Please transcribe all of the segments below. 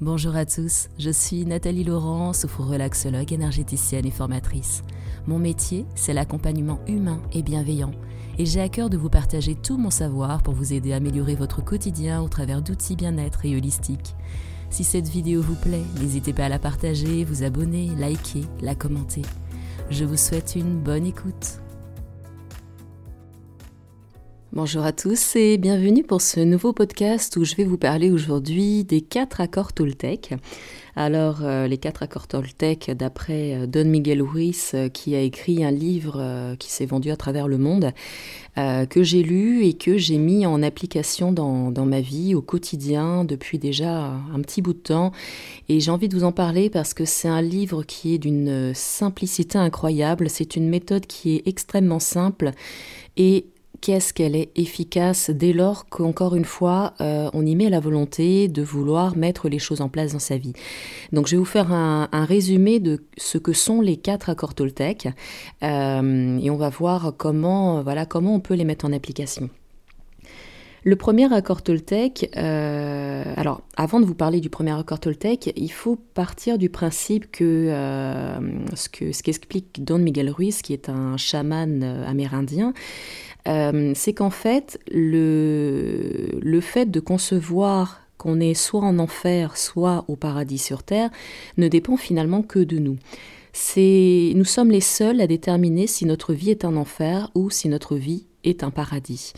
Bonjour à tous, je suis Nathalie Laurent, sophro-relaxologue, énergéticienne et formatrice. Mon métier, c'est l'accompagnement humain et bienveillant, et j'ai à cœur de vous partager tout mon savoir pour vous aider à améliorer votre quotidien au travers d'outils bien-être et holistiques. Si cette vidéo vous plaît, n'hésitez pas à la partager, vous abonner, liker, la commenter. Je vous souhaite une bonne écoute. Bonjour à tous et bienvenue pour ce nouveau podcast où je vais vous parler aujourd'hui des quatre accords Toltec. Alors, euh, les quatre accords Toltec, d'après euh, Don Miguel Ruiz, euh, qui a écrit un livre qui s'est vendu à travers le monde, que j'ai lu et que j'ai mis en application dans, dans, ma vie au quotidien depuis déjà un petit bout de temps. Et j'ai envie de vous en parler parce que c'est un livre qui est d'une simplicité incroyable. C'est une méthode qui est extrêmement simple et qu'est-ce qu'elle est efficace dès lors qu'encore une fois, euh, on y met la volonté de vouloir mettre les choses en place dans sa vie. Donc je vais vous faire un, résumé de ce que sont les quatre accords Toltec euh, et on va voir comment, voilà, comment on peut les mettre en application. Le premier accord Toltec, euh, alors avant de vous parler du premier accord Toltec, il faut partir du principe que ce que ce qu'explique Don Miguel Ruiz, qui est un chaman amérindien, euh, c'est qu'en fait, le, le fait de concevoir qu'on est soit en enfer, soit au paradis sur terre, ne dépend finalement que de nous. C'est, nous sommes les seuls à déterminer si notre vie est un enfer ou si notre vie est un paradis.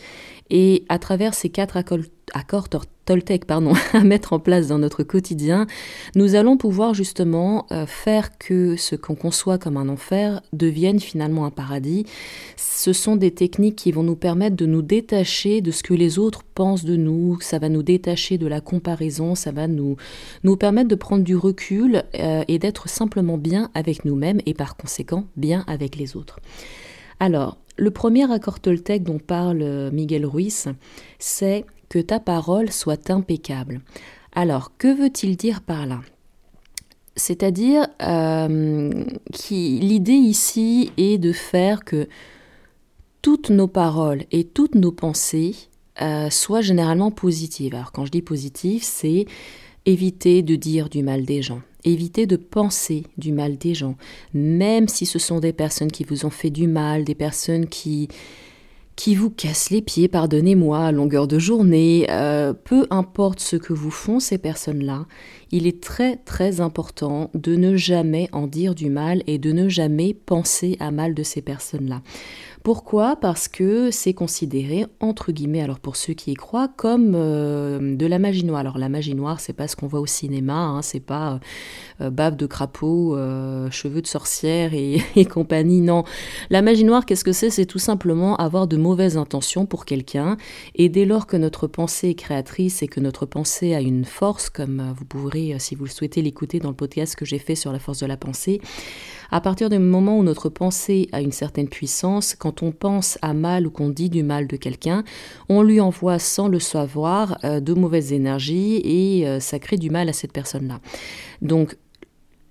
Et à travers ces quatre accords, Toltec pardon, à mettre en place dans notre quotidien, nous allons pouvoir justement euh, faire que ce qu'on conçoit comme un enfer devienne finalement un paradis. Ce sont des techniques qui vont nous permettre de nous détacher de ce que les autres pensent de nous, ça va nous détacher de la comparaison, ça va nous, nous permettre de prendre du recul euh, et d'être simplement bien avec nous-mêmes et par conséquent bien avec les autres. Alors, le premier accord Toltec dont parle euh, Miguel Ruiz, c'est que ta parole soit impeccable. Alors, que veut-il dire par là? C'est-à-dire euh, l'idée ici est de faire que toutes nos paroles et toutes nos pensées euh, soient généralement positives. Alors quand je dis positive, c'est éviter de dire du mal des gens, Évitez de penser du mal des gens, même si ce sont des personnes qui vous ont fait du mal, des personnes qui, qui vous cassent les pieds, pardonnez-moi, à longueur de journée, euh, peu importe ce que vous font ces personnes-là, il est très très important de ne jamais en dire du mal et de ne jamais penser à mal de ces personnes-là. Pourquoi? Parce que c'est considéré, entre guillemets, alors pour ceux qui y croient, comme euh, de la magie noire. Alors la magie noire, c'est pas ce qu'on voit au cinéma, hein, c'est pas euh, bave de crapaud, euh, cheveux de sorcière et, et, compagnie. Non, la magie noire, qu'est-ce que c'est? C'est tout simplement avoir de mauvaises intentions pour quelqu'un. Et dès lors que notre pensée est créatrice et que notre pensée a une force, comme vous pourrez, si vous le souhaitez, l'écouter dans le podcast que j'ai fait sur la force de la pensée, à partir du moment où notre pensée a une certaine puissance, quand on pense à mal ou qu'on dit du mal de quelqu'un, on lui envoie sans le savoir euh, de mauvaises énergies et euh, ça crée du mal à cette personne-là.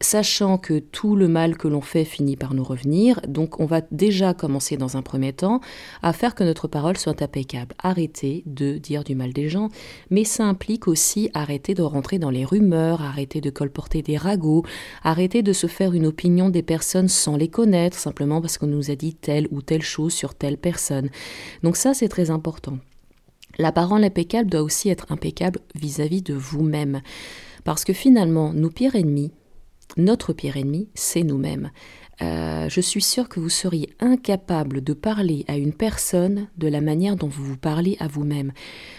Sachant que tout le mal que l'on fait finit par nous revenir, donc on va déjà commencer dans un premier temps à faire que notre parole soit impeccable. Arrêter de dire du mal des gens, mais ça implique aussi arrêter de rentrer dans les rumeurs, arrêter de colporter des ragots, arrêter de se faire une opinion des personnes sans les connaître, simplement parce qu'on nous a dit telle ou telle chose sur telle personne. Donc ça, c'est très important. La parole impeccable doit aussi être impeccable vis-à-vis -vis de vous-même. Parce que finalement, nos pires ennemis, notre pire ennemi, c'est nous-mêmes. Euh, je suis sûre que vous seriez incapable de parler à une personne de la manière dont vous vous parlez à vous-même.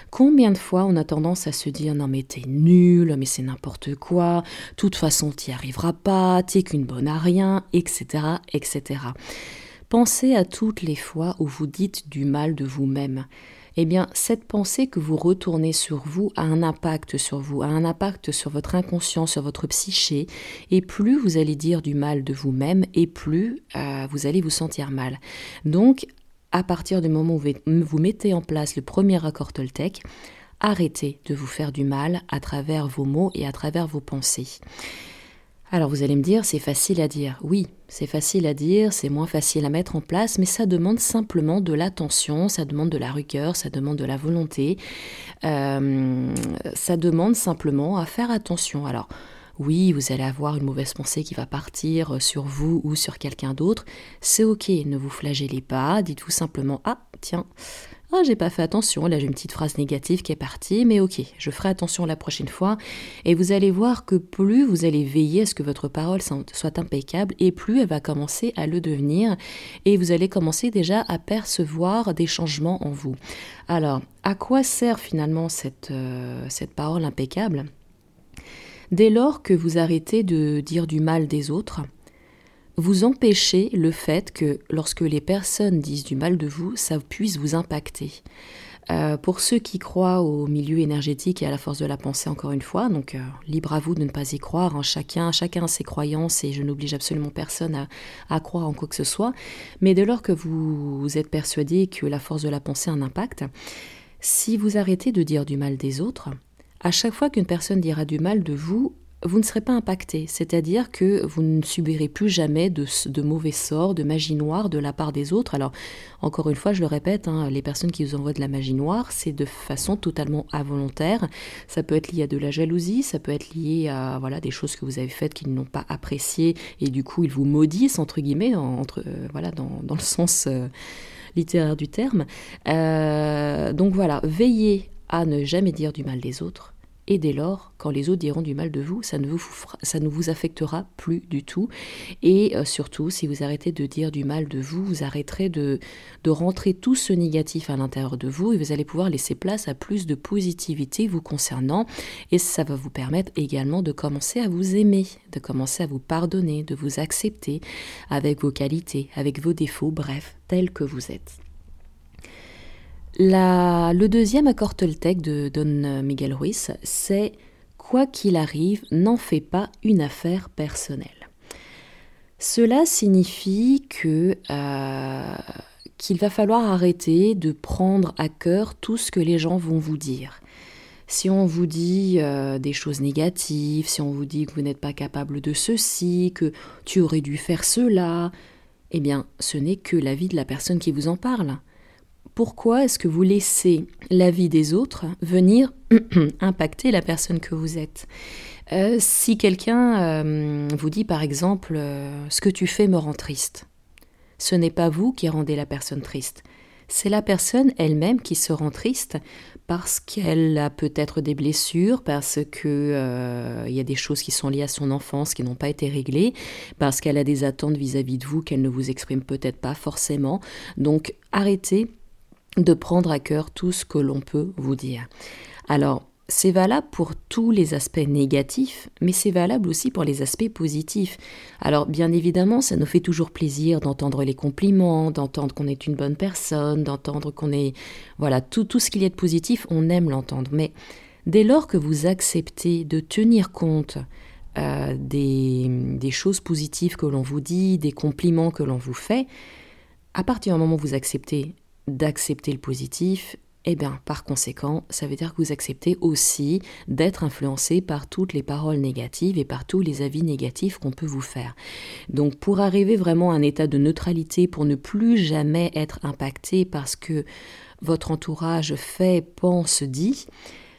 Combien de fois on a tendance à se dire non mais t'es nul, mais c'est n'importe quoi, de toute façon t'y arriveras pas, t'es qu'une bonne à rien, etc., etc. Pensez à toutes les fois où vous dites du mal de vous-même eh bien, cette pensée que vous retournez sur vous a un impact sur vous, a un impact sur votre inconscient, sur votre psyché, et plus vous allez dire du mal de vous-même, et plus euh, vous allez vous sentir mal. Donc, à partir du moment où vous mettez en place le premier accord Toltec, arrêtez de vous faire du mal à travers vos mots et à travers vos pensées. Alors vous allez me dire, c'est facile à dire. Oui, c'est facile à dire, c'est moins facile à mettre en place, mais ça demande simplement de l'attention, ça demande de la rigueur, ça demande de la volonté, euh, ça demande simplement à faire attention. Alors oui, vous allez avoir une mauvaise pensée qui va partir sur vous ou sur quelqu'un d'autre, c'est ok, ne vous flagellez pas, dites-vous simplement, ah tiens, ah, j'ai pas fait attention, là j'ai une petite phrase négative qui est partie, mais ok, je ferai attention la prochaine fois. Et vous allez voir que plus vous allez veiller à ce que votre parole soit impeccable, et plus elle va commencer à le devenir, et vous allez commencer déjà à percevoir des changements en vous. Alors, à quoi sert finalement cette, euh, cette parole impeccable? Dès lors que vous arrêtez de dire du mal des autres, vous empêchez le fait que lorsque les personnes disent du mal de vous, ça puisse vous impacter. Euh, pour ceux qui croient au milieu énergétique et à la force de la pensée, encore une fois, donc euh, libre à vous de ne pas y croire, hein. chacun, chacun ses croyances et je n'oblige absolument personne à, croire en quoi que ce soit, mais dès lors que vous, vous êtes persuadé que la force de la pensée a un impact, si vous arrêtez de dire du mal des autres, à chaque fois qu'une personne dira du mal de vous, vous ne serez pas impacté, c'est-à-dire que vous ne subirez plus jamais de, mauvais sorts, de magie noire de la part des autres. Alors, encore une fois, je le répète, hein, les personnes qui vous envoient de la magie noire, c'est de façon totalement involontaire. Ça peut être lié à de la jalousie, ça peut être lié à voilà des choses que vous avez faites qu'ils n'ont pas appréciées et du coup ils vous maudissent entre guillemets, entre euh, voilà dans, le sens euh, littéraire du terme. Euh, donc voilà, veillez à ne jamais dire du mal des autres et dès lors, quand les autres diront du mal de vous, ça ne vous, ça ne vous affectera plus du tout. Et euh, surtout, si vous arrêtez de dire du mal de vous, vous arrêterez de, de rentrer tout ce négatif à l'intérieur de vous et vous allez pouvoir laisser place à plus de positivité vous concernant. Et ça va vous permettre également de commencer à vous aimer, de commencer à vous pardonner, de vous accepter avec vos qualités, avec vos défauts, bref, tel que vous êtes le deuxième accord Toltec de Don Miguel Ruiz, c'est Quoi qu'il arrive, n'en fais pas une affaire personnelle. Cela signifie que euh, qu'il va falloir arrêter de prendre à cœur tout ce que les gens vont vous dire. Si on vous dit euh, des choses négatives, si on vous dit que vous n'êtes pas capable de ceci, que tu aurais dû faire cela, eh bien, ce n'est que la vie de la personne qui vous en parle pourquoi est-ce que vous laissez la vie des autres venir impacter la personne que vous êtes? Euh, Si quelqu'un euh, vous dit par exemple euh, ce que tu fais me rend triste, ce n'est pas vous qui rendez la personne triste, c'est la personne elle-même qui se rend triste parce qu'elle a peut-être des blessures, parce qu'il y a des choses qui sont liées à son enfance qui n'ont pas été réglées, parce qu'elle a des attentes vis-à-vis -vis de vous qu'elle ne vous exprime peut-être pas forcément. Donc arrêtez de prendre à cœur tout ce que l'on peut vous dire. Alors, c'est valable pour tous les aspects négatifs, mais c'est valable aussi pour les aspects positifs. Alors bien évidemment, ça nous fait toujours plaisir d'entendre les compliments, d'entendre qu'on est une bonne personne, d'entendre qu'on est... Voilà, tout, tout ce qu'il y a de positif, on aime l'entendre. Mais dès lors que vous acceptez de tenir compte euh, des, des choses positives que l'on vous dit, des compliments que l'on vous fait, à partir du moment où vous acceptez d'accepter le positif, eh bien, par conséquent, ça veut dire que vous acceptez aussi d'être influencé par toutes les paroles négatives et par tous les avis négatifs qu'on peut vous faire. Donc, pour arriver vraiment à un état de neutralité, pour ne plus jamais être impacté parce que votre entourage fait, pense, dit,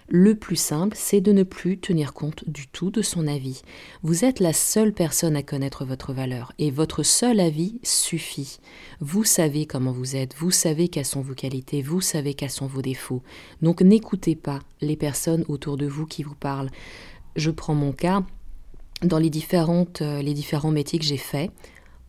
le plus simple, c'est de ne plus tenir compte du tout de son avis. Vous êtes la seule personne à connaître votre valeur et votre seul avis suffit. Vous savez comment vous êtes, vous savez quelles sont vos qualités, vous savez quels sont vos défauts. Donc n'écoutez pas les personnes autour de vous qui vous parlent. Je prends mon cas dans les, différentes, euh, les différents métiers que j'ai faits,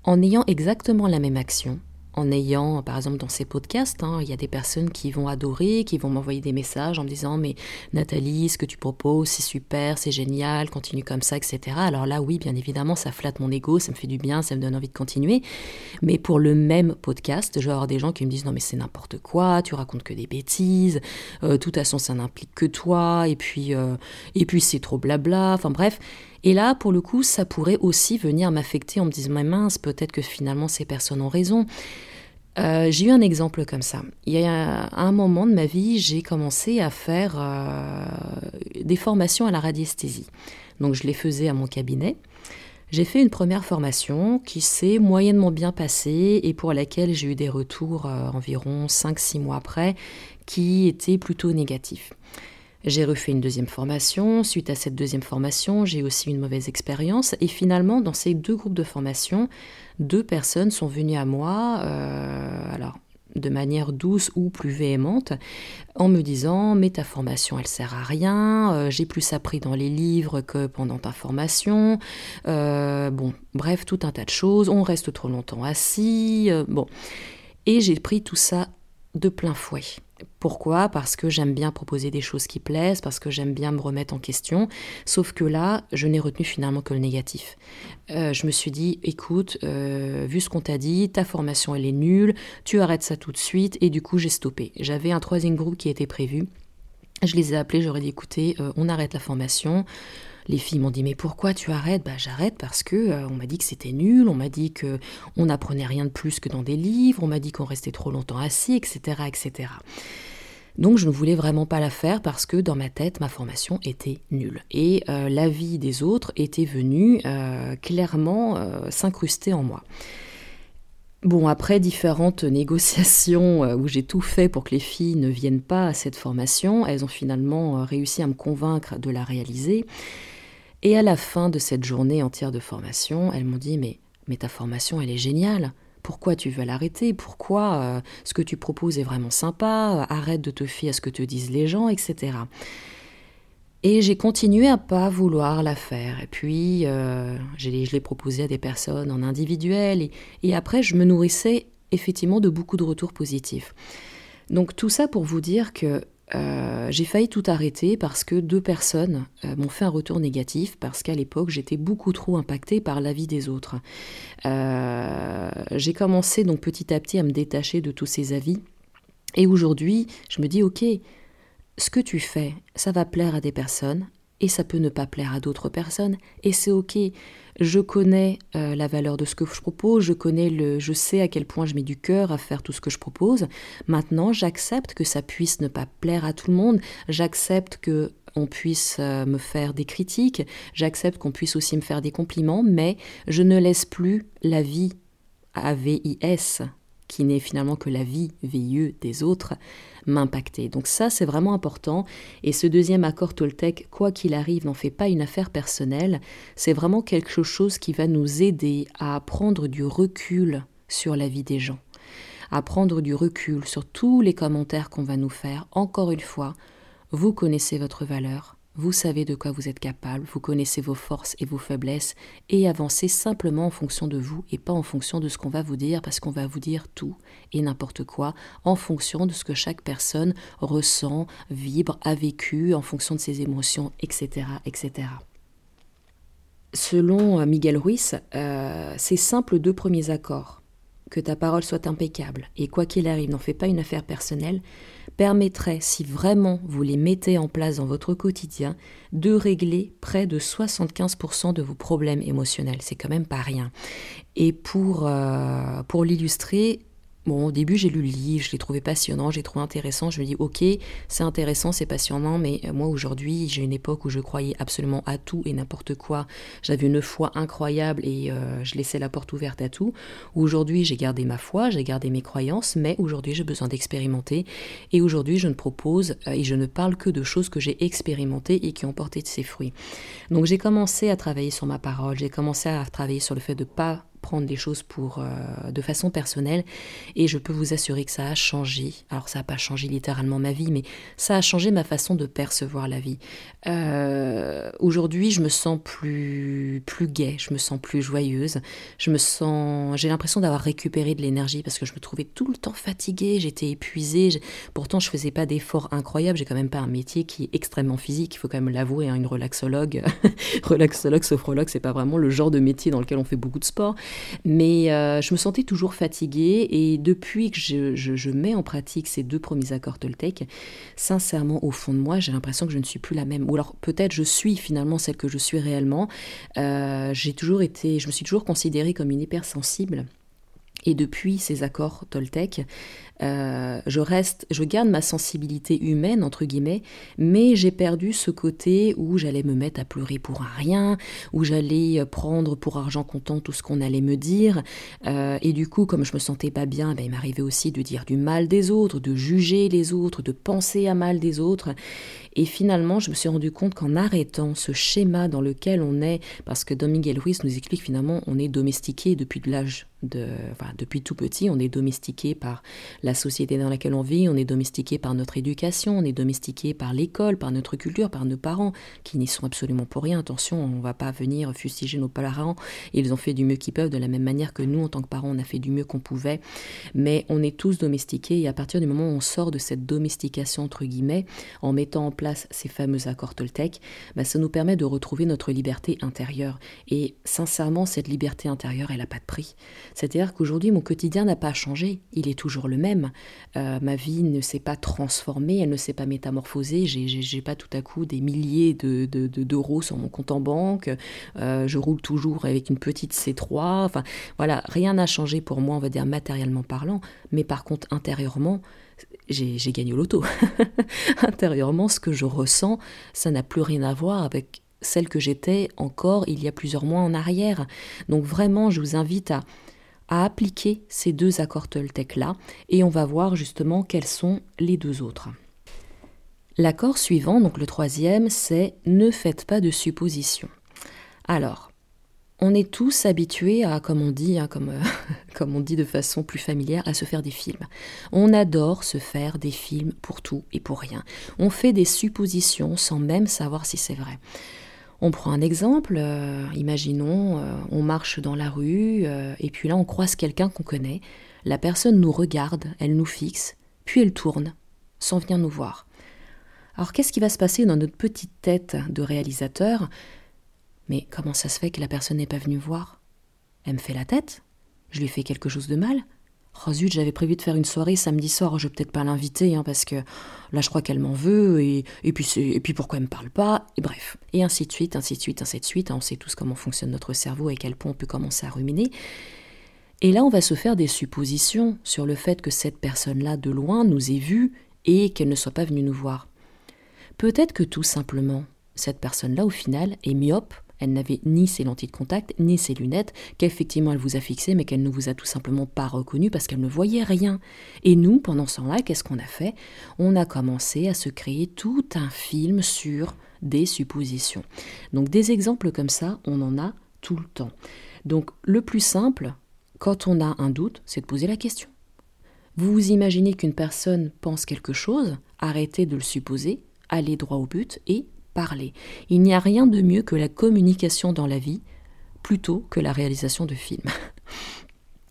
en ayant exactement la même action, en ayant, par exemple, dans ces podcasts, hein, il y a des personnes qui vont adorer, qui vont m'envoyer des messages en me disant Mais Nathalie, ce que tu proposes, c'est super, c'est génial, continue comme ça, etc. Alors là, oui, bien évidemment, ça flatte mon ego, ça me fait du bien, ça me donne envie de continuer. Mais pour le même podcast, je vais avoir des gens qui me disent Non, mais c'est n'importe quoi, tu racontes que des bêtises, euh, de toute façon, ça n'implique que toi, et puis, euh, et puis c'est trop blabla. Enfin bref. Et là, pour le coup, ça pourrait aussi venir m'affecter en me disant, mais mince, peut-être que finalement ces personnes ont raison. Euh, j'ai eu un exemple comme ça. Il y a un moment de ma vie, j'ai commencé à faire euh, des formations à la radiesthésie. Donc je les faisais à mon cabinet. J'ai fait une première formation qui s'est moyennement bien passée et pour laquelle j'ai eu des retours euh, environ 5-6 mois après qui étaient plutôt négatifs. J'ai refait une deuxième formation. Suite à cette deuxième formation, j'ai aussi une mauvaise expérience. Et finalement, dans ces deux groupes de formation, deux personnes sont venues à moi. Euh, alors, de manière douce ou plus véhémente, en me disant mais ta formation elle sert à rien, euh, j'ai plus appris dans les livres que pendant ta formation, euh, bon bref tout un tas de choses, on reste trop longtemps assis, bon et j'ai pris tout ça de plein fouet. Pourquoi? Parce que j'aime bien proposer des choses qui plaisent, parce que j'aime bien me remettre en question. Sauf que là, je n'ai retenu finalement que le négatif. Euh, je me suis dit, écoute, euh, vu ce qu'on t'a dit, ta formation elle est nulle, tu arrêtes ça tout de suite, et du coup j'ai stoppé. J'avais un troisième groupe qui était prévu. Je les ai appelés, j'aurais dit, écoutez, euh, on arrête la formation. Les filles m'ont dit mais pourquoi tu arrêtes? Bah j'arrête parce que euh, on m'a dit que c'était nul, on m'a dit que on n'apprenait rien de plus que dans des livres, on m'a dit qu'on restait trop longtemps assis, etc., etc. Donc je ne voulais vraiment pas la faire parce que dans ma tête, ma formation était nulle. Et euh, l'avis des autres était venu euh, clairement s'incruster en moi. Bon, après différentes négociations où j'ai tout fait pour que les filles ne viennent pas à cette formation, elles ont finalement réussi à me convaincre de la réaliser. Et à la fin de cette journée entière de formation, elles m'ont dit mais, mais ta formation, elle est géniale. Pourquoi tu veux l'arrêter? Pourquoi euh, ce que tu proposes est vraiment sympa? Arrête de te fier à ce que te disent les gens, etc. Et j'ai continué à pas vouloir la faire. Et puis, euh, je l'ai proposé à des personnes en individuel. Et, et après, je me nourrissais effectivement de beaucoup de retours positifs. Donc tout ça pour vous dire que euh, j'ai failli tout arrêter parce que deux personnes euh, m'ont fait un retour négatif parce qu'à l'époque j'étais beaucoup trop impactée par l'avis des autres. Euh, j'ai commencé donc petit à petit à me détacher de tous ces avis et aujourd'hui je me dis ok, ce que tu fais, ça va plaire à des personnes et ça peut ne pas plaire à d'autres personnes et c'est ok. Je connais euh, la valeur de ce que je propose, je connais le, je sais à quel point je mets du cœur à faire tout ce que je propose. Maintenant, j'accepte que ça puisse ne pas plaire à tout le monde. J'accepte que on puisse euh, me faire des critiques. J'accepte qu'on puisse aussi me faire des compliments, mais je ne laisse plus la vie AVIS qui n'est finalement que la vie VIE des autres, m'impacter. Donc ça, c'est vraiment important. Et ce deuxième accord Toltec, quoi qu'il arrive, n'en fait pas une affaire personnelle. C'est vraiment quelque chose qui va nous aider à prendre du recul sur la vie des gens, à prendre du recul sur tous les commentaires qu'on va nous faire. Encore une fois, vous connaissez votre valeur, vous savez de quoi vous êtes capable, vous connaissez vos forces et vos faiblesses et avancez simplement en fonction de vous et pas en fonction de ce qu'on va vous dire parce qu'on va vous dire tout et n'importe quoi en fonction de ce que chaque personne ressent, vibre, a vécu, en fonction de ses émotions, etc. etc. Selon euh, Miguel Ruiz, euh, ces simples deux premiers accords que ta parole soit impeccable, et quoi qu'il arrive, n'en fais pas une affaire personnelle, permettrait, si vraiment vous les mettez en place dans votre quotidien, de régler près de 75% de vos problèmes émotionnels. C'est quand même pas rien. Et pour, euh, pour l'illustrer, Bon, au début, j'ai lu le livre, je l'ai trouvé passionnant, j'ai trouvé intéressant. Je me dis, ok, c'est intéressant, c'est passionnant, mais euh, moi aujourd'hui, j'ai une époque où je croyais absolument à tout et n'importe quoi. J'avais une foi incroyable et euh, je laissais la porte ouverte à tout. Aujourd'hui, j'ai gardé ma foi, j'ai gardé mes croyances, mais aujourd'hui, j'ai besoin d'expérimenter. Et aujourd'hui, je ne propose euh, et je ne parle que de choses que j'ai expérimentées et qui ont porté de ses fruits. Donc, j'ai commencé à travailler sur ma parole, j'ai commencé à travailler sur le fait de pas prendre les choses pour, euh, de façon personnelle et je peux vous assurer que ça a changé. Alors ça n'a pas changé littéralement ma vie, mais ça a changé ma façon de percevoir la vie. Euh, aujourd'hui, je me sens plus plus gaie, je me sens plus joyeuse, je me sens, j'ai l'impression d'avoir récupéré de l'énergie parce que je me trouvais tout le temps fatiguée, j'étais épuisée. Pourtant, je faisais pas d'efforts incroyables. J'ai quand même pas un métier qui est extrêmement physique. Il faut quand même l'avouer. Hein, une relaxologue, relaxologue, sophrologue, c'est pas vraiment le genre de métier dans lequel on fait beaucoup de sport. Mais euh, je me sentais toujours fatiguée et depuis que je, mets en pratique ces deux premiers accords Toltec, sincèrement, au fond de moi, j'ai l'impression que je ne suis plus la même. Ou alors peut-être je suis finalement celle que je suis réellement. Euh, j'ai toujours été, je me suis toujours considérée comme une hypersensible. Et depuis ces accords Toltec, euh, je reste, je garde ma sensibilité humaine entre guillemets, mais j'ai perdu ce côté où j'allais me mettre à pleurer pour rien, où j'allais prendre pour argent comptant tout ce qu'on allait me dire, euh, et du coup, comme je me sentais pas bien, ben, il m'arrivait aussi de dire du mal des autres, de juger les autres, de penser à mal des autres, et finalement, je me suis rendu compte qu'en arrêtant ce schéma dans lequel on est, parce que Don Miguel Ruiz nous explique finalement, on est domestiqué depuis l'âge de, depuis tout petit, on est domestiqué par la société dans laquelle on vit, on est domestiqué par notre éducation, on est domestiqué par l'école, par notre culture, par nos parents, qui n'y sont absolument pour rien. Attention, on ne va pas venir fustiger nos parents. Ils ont fait du mieux qu'ils peuvent, de la même manière que nous, en tant que parents, on a fait du mieux qu'on pouvait. Mais on est tous domestiqués, et à partir du moment où on sort de cette domestication, entre guillemets, en mettant en place ces fameux accords Toltec, bah, ça nous permet de retrouver notre liberté intérieure. Et sincèrement, cette liberté intérieure, elle n'a pas de prix. C'est-à-dire qu'aujourd'hui, mon quotidien n'a pas changé, il est toujours le même. Euh, ma vie ne s'est pas transformée, elle ne s'est pas métamorphosée, j'ai pas tout à coup des milliers d'euros de, sur mon compte en banque, euh, je roule toujours avec une petite C3, enfin voilà, rien n'a changé pour moi, on va dire matériellement parlant, mais par contre intérieurement, j'ai gagné au loto. Intérieurement, ce que je ressens, ça n'a plus rien à voir avec celle que j'étais encore il y a plusieurs mois en arrière. Donc vraiment, je vous invite à, à appliquer ces deux accords Toltec-là et on va voir justement quels sont les deux autres. L'accord suivant, donc le troisième, c'est ne faites pas de suppositions. Alors, on est tous habitués à, comme on dit, hein, comme, euh, comme on dit de façon plus familière, à se faire des films. On adore se faire des films pour tout et pour rien. On fait des suppositions sans même savoir si c'est vrai. On prend un exemple, euh, imaginons, euh, on marche dans la rue, euh, et puis là on croise quelqu'un qu'on connaît, la personne nous regarde, elle nous fixe, puis elle tourne, sans venir nous voir. Alors qu'est-ce qui va se passer dans notre petite tête de réalisateur? Mais comment ça se fait que la personne n'est pas venue voir? Elle me fait la tête Je lui fais quelque chose de mal Oh zut, j'avais prévu de faire une soirée samedi soir, je vais peut-être pas l'inviter, hein, parce que là je crois qu'elle m'en veut, et, et, puis et puis pourquoi elle me parle pas, et bref. Et ainsi de suite, ainsi de suite, ainsi de suite. Hein, on sait tous comment fonctionne notre cerveau et à quel point on peut commencer à ruminer. Et là, on va se faire des suppositions sur le fait que cette personne-là, de loin, nous ait vus et qu'elle ne soit pas venue nous voir. Peut-être que tout simplement, cette personne-là, au final, est myope elle n'avait ni ses lentilles de contact, ni ses lunettes, qu'effectivement elle vous a fixé, mais qu'elle ne vous a tout simplement pas reconnu parce qu'elle ne voyait rien. Et nous, pendant ce temps-là, qu'est-ce qu'on a fait? On a commencé à se créer tout un film sur des suppositions. Donc des exemples comme ça, on en a tout le temps. Donc le plus simple, quand on a un doute, c'est de poser la question. Vous vous imaginez qu'une personne pense quelque chose, arrêtez de le supposer, allez droit au but et parler. Il n'y a rien de mieux que la communication dans la vie, plutôt que la réalisation de films.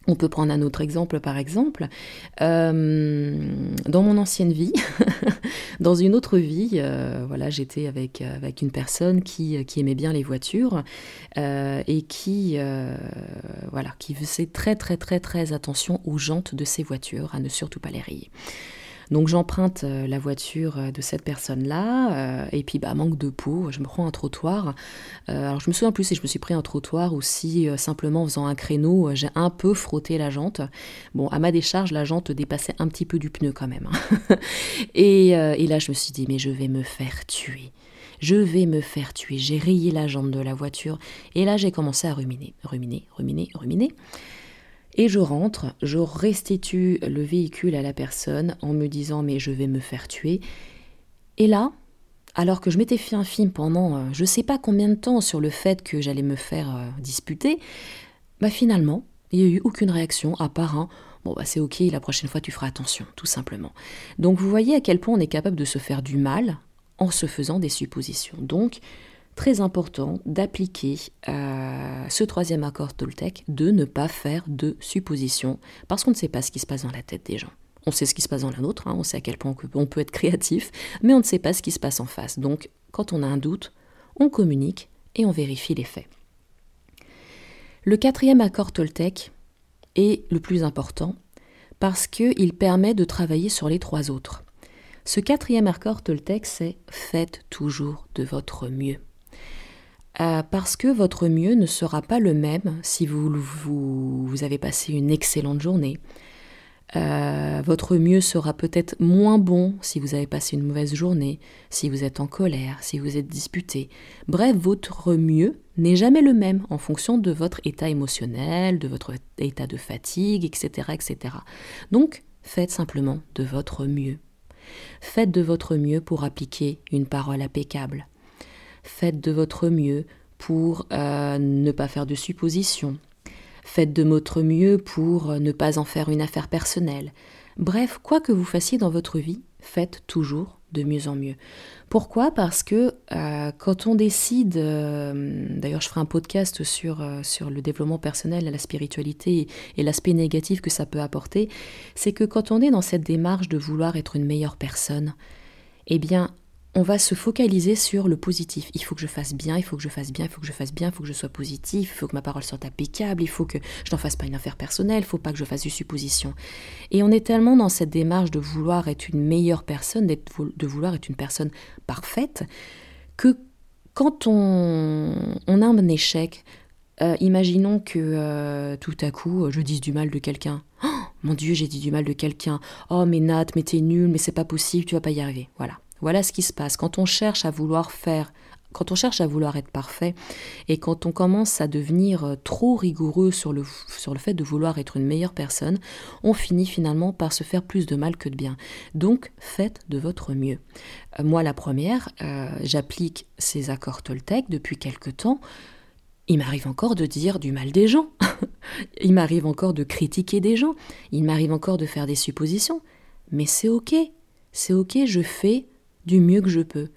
On peut prendre un autre exemple, par exemple. Euh, dans mon ancienne vie, dans une autre vie, euh, voilà, j'étais avec, avec une personne qui, qui aimait bien les voitures euh, et qui, voilà, qui faisait très très très très attention aux jantes de ses voitures, à ne surtout pas les rayer. Donc j'emprunte euh, la voiture euh, de cette personne-là, euh, et puis bah, manque de peau, je me prends un trottoir. alors je me souviens plus si je me suis pris un trottoir ou si simplement en faisant un créneau, j'ai un peu frotté la jante. Bon, à ma décharge, la jante dépassait un petit peu du pneu quand même. Hein. et, et là je me suis dit, mais je vais me faire tuer je vais me faire tuer. J'ai rayé la jante de la voiture et là j'ai commencé à ruminer, ruminer, ruminer, ruminer. Et je rentre, je restitue le véhicule à la personne en me disant mais je vais me faire tuer. Et là, alors que je m'étais fait un film pendant euh, je sais pas combien de temps sur le fait que j'allais me faire euh, disputer, bah finalement, il n'y a eu aucune réaction à part un bon bah c'est ok, la prochaine fois tu feras attention, tout simplement. Donc vous voyez à quel point on est capable de se faire du mal en se faisant des suppositions. Donc très important d'appliquer euh, ce troisième accord Toltec, de ne pas faire de suppositions, parce qu'on ne sait pas ce qui se passe dans la tête des gens. On sait ce qui se passe dans la nôtre, hein, on sait à quel point on peut être créatif, mais on ne sait pas ce qui se passe en face. Donc, quand on a un doute, on communique et on vérifie les faits. Le quatrième accord Toltec est le plus important parce qu'il permet de travailler sur les trois autres. Ce quatrième accord Toltec, c'est faites toujours de votre mieux. Euh, parce que votre mieux ne sera pas le même si vous, vous, avez passé une excellente journée, Euh, votre mieux sera peut-être moins bon si vous avez passé une mauvaise journée, si vous êtes en colère, si vous êtes disputé. Bref, votre mieux n'est jamais le même en fonction de votre état émotionnel, de votre état de fatigue, etc. etc. Donc, faites simplement de votre mieux. Faites de votre mieux pour appliquer une parole impeccable. Faites de votre mieux pour euh, ne pas faire de suppositions, Faites de votre mieux pour ne pas en faire une affaire personnelle. Bref, quoi que vous fassiez dans votre vie, faites toujours de mieux en mieux. Pourquoi? Parce que euh, quand on décide, euh, d'ailleurs je ferai un podcast sur, euh, sur le développement personnel, la spiritualité et l'aspect négatif que ça peut apporter, c'est que quand on est dans cette démarche de vouloir être une meilleure personne, eh bien on va se focaliser sur le positif. Il faut que je fasse bien, il faut que je fasse bien, il faut que je fasse bien, il faut que je sois positif, il faut que ma parole soit impeccable, il faut que je n'en fasse pas une affaire personnelle, il faut pas que je fasse du supposition. Et on est tellement dans cette démarche de vouloir être une meilleure personne, de vouloir être une personne parfaite, que quand on, a un échec, euh, imaginons que euh, tout à coup je dise du mal de quelqu'un. Oh, mon Dieu, j'ai dit du mal de quelqu'un. Oh mais Nat, mais t'es nul, mais c'est pas possible, tu vas pas y arriver. Voilà. Voilà ce qui se passe. Quand on cherche à vouloir faire quand on cherche à vouloir être parfait et quand on commence à devenir euh, trop rigoureux sur le, sur le fait de vouloir être une meilleure personne, on finit finalement par se faire plus de mal que de bien. Donc faites de votre mieux. Euh, moi la première, euh, j'applique ces accords Toltec depuis quelque temps. Il m'arrive encore de dire du mal des gens. Il m'arrive encore de critiquer des gens. Il m'arrive encore de faire des suppositions. Mais c'est ok. C'est ok, je fais du mieux que je peux.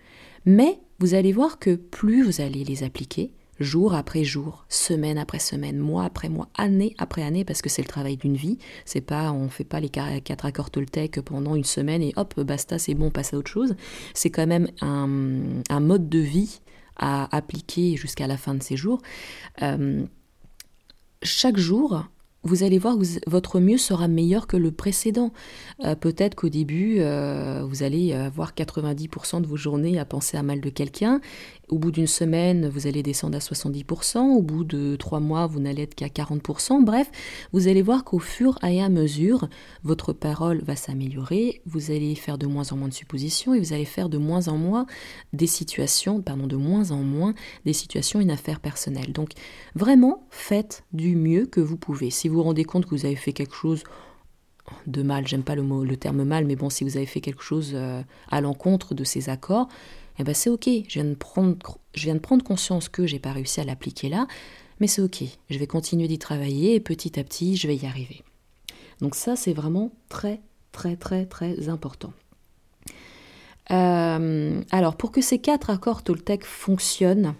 Mais vous allez voir que plus vous allez les appliquer, jour après jour, semaine après semaine, mois après mois, année après année, parce que c'est le travail d'une vie. C'est pas, on fait pas les quatre accords Toltec pendant une semaine et hop, basta, c'est bon, on passe à autre chose. C'est quand même un, mode de vie à appliquer jusqu'à la fin de ses jours. Euh, chaque jour, vous allez voir que votre mieux sera meilleur que le précédent. Euh, peut-être qu'au début, euh, vous allez avoir 90% de vos journées à penser à mal de quelqu'un. Au bout d'une semaine, vous allez descendre à 70%. Au bout de trois mois, vous n'allez être qu'à 40%. Bref, vous allez voir qu'au fur et à mesure, votre parole va s'améliorer. Vous allez faire de moins en moins de suppositions et vous allez faire de moins en moins des situations, pardon, de moins en moins des situations, une affaire personnelle. Donc, vraiment, faites du mieux que vous pouvez. Vous rendez compte que vous avez fait quelque chose de mal, j'aime pas le, mot, le terme mal, mais bon, si vous avez fait quelque chose euh, à l'encontre de ces accords, eh ben c'est ok. Je viens de prendre, je viens de prendre conscience que j'ai pas réussi à l'appliquer là, mais c'est ok. Je vais continuer d'y travailler et petit à petit, je vais y arriver. Donc ça, c'est vraiment très, très, très, très important. Euh, alors, pour que ces quatre accords Toltec fonctionnent,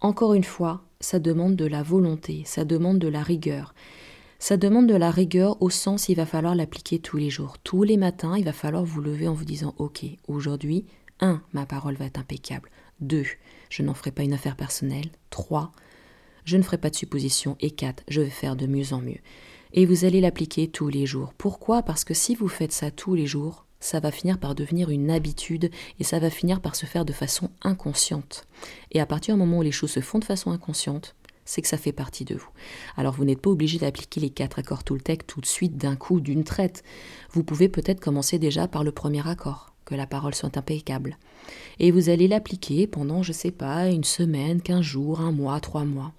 encore une fois, ça demande de la volonté, ça demande de la rigueur. Ça demande de la rigueur au sens il va falloir l'appliquer tous les jours. Tous les matins, il va falloir vous lever en vous disant Ok, aujourd'hui, 1. Ma parole va être impeccable. 2. Je n'en ferai pas une affaire personnelle. 3. Je ne ferai pas de suppositions. Et 4. Je vais faire de mieux en mieux. Et vous allez l'appliquer tous les jours. Pourquoi? Parce que si vous faites ça tous les jours, ça va finir par devenir une habitude et ça va finir par se faire de façon inconsciente. Et à partir du moment où les choses se font de façon inconsciente, c'est que ça fait partie de vous. Alors vous n'êtes pas obligé d'appliquer les quatre accords Toltec tout de suite d'un coup, d'une traite. Vous pouvez peut-être commencer déjà par le premier accord, que la parole soit impeccable. Et vous allez l'appliquer pendant, je sais pas, une semaine, quinze jours, un mois, trois mois.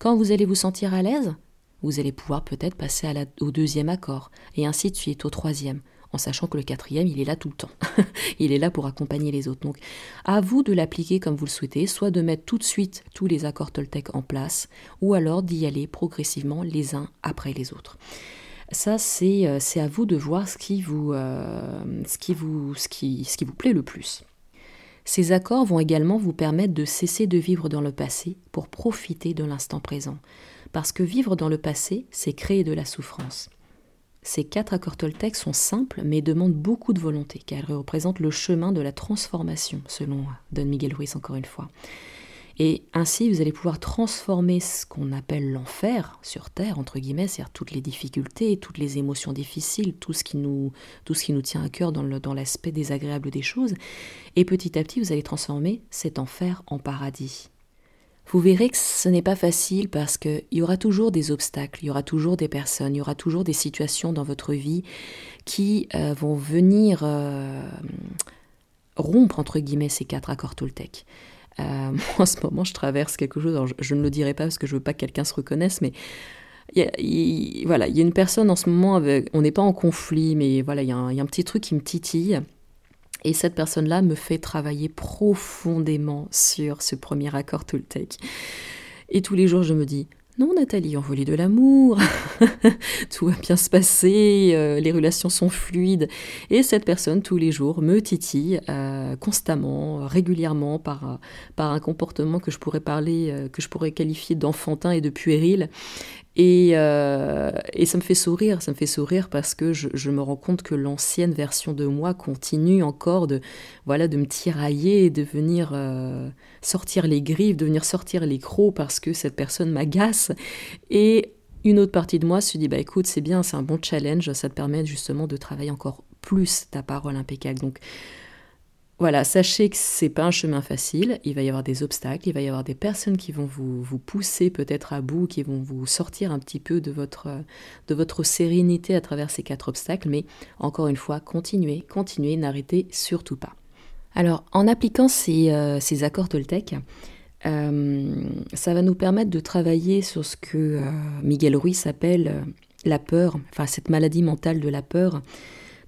Quand vous allez vous sentir à l'aise, vous allez pouvoir peut-être passer au deuxième accord, et ainsi de suite au troisième en sachant que le quatrième, il est là tout le temps. il est là pour accompagner les autres. Donc, à vous de l'appliquer comme vous le souhaitez, soit de mettre tout de suite tous les accords Toltec en place, ou alors d'y aller progressivement les uns après les autres. Ça, c'est euh, à vous de voir ce qui vous, euh, ce qui vous plaît le plus. Ces accords vont également vous permettre de cesser de vivre dans le passé pour profiter de l'instant présent. Parce que vivre dans le passé, c'est créer de la souffrance. Ces quatre accords Toltec sont simples mais demandent beaucoup de volonté car ils représentent le chemin de la transformation selon Don Miguel Ruiz encore une fois. Et ainsi, vous allez pouvoir transformer ce qu'on appelle l'enfer sur Terre, entre guillemets, c'est-à-dire toutes les difficultés, toutes les émotions difficiles, tout ce qui nous, tient à cœur dans l'aspect désagréable des choses. Et petit à petit, vous allez transformer cet enfer en paradis. Vous verrez que ce n'est pas facile parce qu'il y aura toujours des obstacles, il y aura toujours des personnes, il y aura toujours des situations dans votre vie qui euh, vont venir euh, rompre, entre guillemets, ces quatre accords Toltec. Euh, en ce moment, je traverse quelque chose, je, ne le dirai pas parce que je veux pas que quelqu'un se reconnaisse, mais il voilà, il y a une personne en ce moment, avec, on n'est pas en conflit, mais voilà, y, a il y a un petit truc qui me titille. Et cette personne-là me fait travailler profondément sur ce premier accord Toltec. Et tous les jours, je me dis, non, Nathalie, envoie de l'amour, tout va bien se passer, euh, les relations sont fluides. Et cette personne, tous les jours, me titille euh, constamment, régulièrement, par, par un comportement que je pourrais parler, euh, que je pourrais qualifier d'enfantin et de puéril. Et, euh, et, ça me fait sourire, ça me fait sourire parce que je, je me rends compte que l'ancienne version de moi continue encore de, voilà, de me tirailler, de venir euh, sortir les griffes, de venir sortir les crocs parce que cette personne m'agace. Et une autre partie de moi se dit, bah écoute, c'est bien, c'est un bon challenge, ça te permet justement de travailler encore plus ta parole impeccable. Donc voilà, sachez que c'est pas un chemin facile, il va y avoir des obstacles, il va y avoir des personnes qui vont vous, pousser peut-être à bout, qui vont vous sortir un petit peu de votre, sérénité à travers ces quatre obstacles, mais encore une fois, continuez, continuez, n'arrêtez surtout pas. Alors, en appliquant ces, euh, accords Toltec, euh, ça va nous permettre de travailler sur ce que euh, Miguel Ruiz appelle la peur, enfin cette maladie mentale de la peur,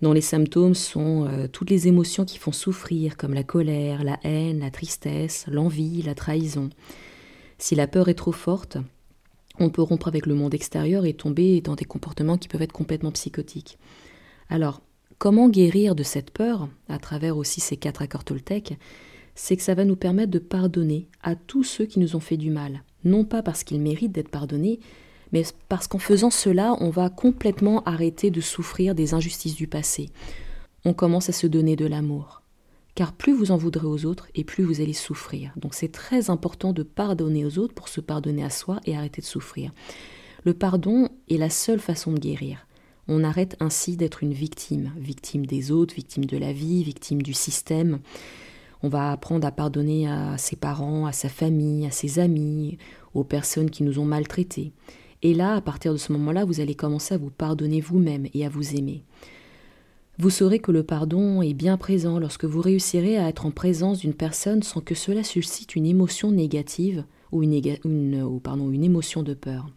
dont les symptômes sont euh, toutes les émotions qui font souffrir, comme la colère, la haine, la tristesse, l'envie, la trahison. Si la peur est trop forte, on peut rompre avec le monde extérieur et tomber dans des comportements qui peuvent être complètement psychotiques. Alors, comment guérir de cette peur, à travers aussi ces quatre accords Toltec C'est que ça va nous permettre de pardonner à tous ceux qui nous ont fait du mal, non pas parce qu'ils méritent d'être pardonnés, mais parce qu'en faisant cela, on va complètement arrêter de souffrir des injustices du passé. On commence à se donner de l'amour. Car plus vous en voudrez aux autres, et plus vous allez souffrir. Donc c'est très important de pardonner aux autres pour se pardonner à soi et arrêter de souffrir. Le pardon est la seule façon de guérir. On arrête ainsi d'être une victime, victime des autres, victime de la vie, victime du système. On va apprendre à pardonner à ses parents, à sa famille, à ses amis, aux personnes qui nous ont maltraités. Et là, à partir de ce moment-là, vous allez commencer à vous pardonner vous-même et à vous aimer. Vous saurez que le pardon est bien présent lorsque vous réussirez à être en présence d'une personne sans que cela suscite une émotion négative ou une, émotion de peur.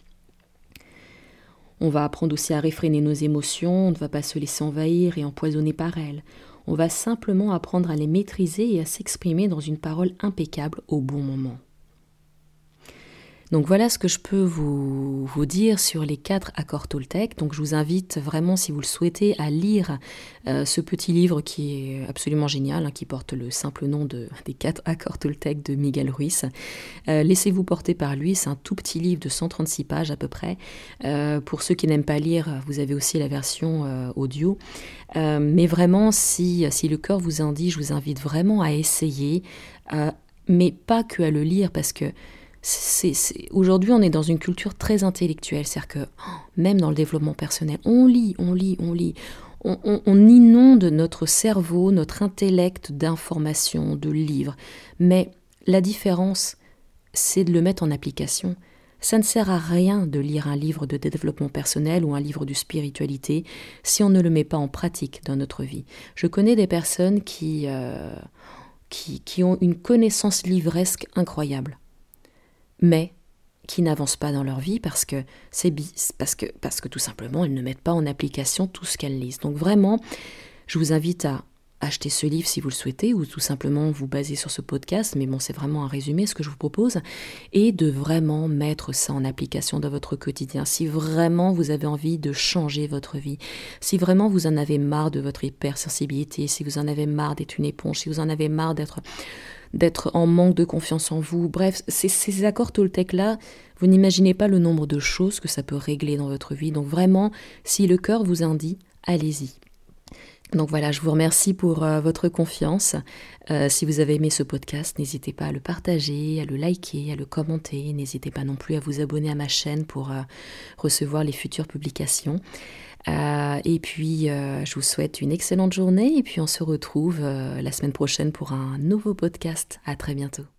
On va apprendre aussi à réfréner nos émotions, on ne va pas se laisser envahir et empoisonner par elles. On va simplement apprendre à les maîtriser et à s'exprimer dans une parole impeccable au bon moment. Donc voilà ce que je peux vous, dire sur les quatre accords Toltec. Donc je vous invite vraiment, si vous le souhaitez, à lire euh, ce petit livre qui est absolument génial, hein, qui porte le simple nom de, des quatre accords Toltec de Miguel Ruiz. Euh, laissez-vous porter par lui, c'est un tout petit livre de 136 pages à peu près. Euh, pour ceux qui n'aiment pas lire, vous avez aussi la version audio. mais vraiment, si, si le cœur vous en dit, je vous invite vraiment à essayer, mais pas que à le lire parce que Aujourd'hui, on est dans une culture très intellectuelle, c'est-à-dire que oh, même dans le développement personnel, on lit, on lit, on lit. On, inonde notre cerveau, notre intellect d'informations, de livres. Mais la différence, c'est de le mettre en application. Ça ne sert à rien de lire un livre de développement personnel ou un livre de spiritualité si on ne le met pas en pratique dans notre vie. Je connais des personnes qui, euh, qui, qui ont une connaissance livresque incroyable mais qui n'avancent pas dans leur vie parce que c'est parce parce que tout simplement elles ne mettent pas en application tout ce qu'elles lisent. Donc vraiment, je vous invite à acheter ce livre si vous le souhaitez ou tout simplement vous baser sur ce podcast, mais bon, c'est vraiment un résumé ce que je vous propose et de vraiment mettre ça en application dans votre quotidien. Si vraiment vous avez envie de changer votre vie, si vraiment vous en avez marre de votre hypersensibilité, si vous en avez marre d'être une éponge, si vous en avez marre d'être d'être en manque de confiance en vous. Bref, ces, accords Toltec-là, vous n'imaginez pas le nombre de choses que ça peut régler dans votre vie. Donc vraiment, si le cœur vous indique, allez-y. Donc voilà, je vous remercie pour euh, votre confiance. Euh, si vous avez aimé ce podcast, n'hésitez pas à le partager, à le liker, à le commenter. N'hésitez pas non plus à vous abonner à ma chaîne pour euh, recevoir les futures publications. Et puis, je vous souhaite une excellente journée et puis on se retrouve la semaine prochaine pour un nouveau podcast. À très bientôt.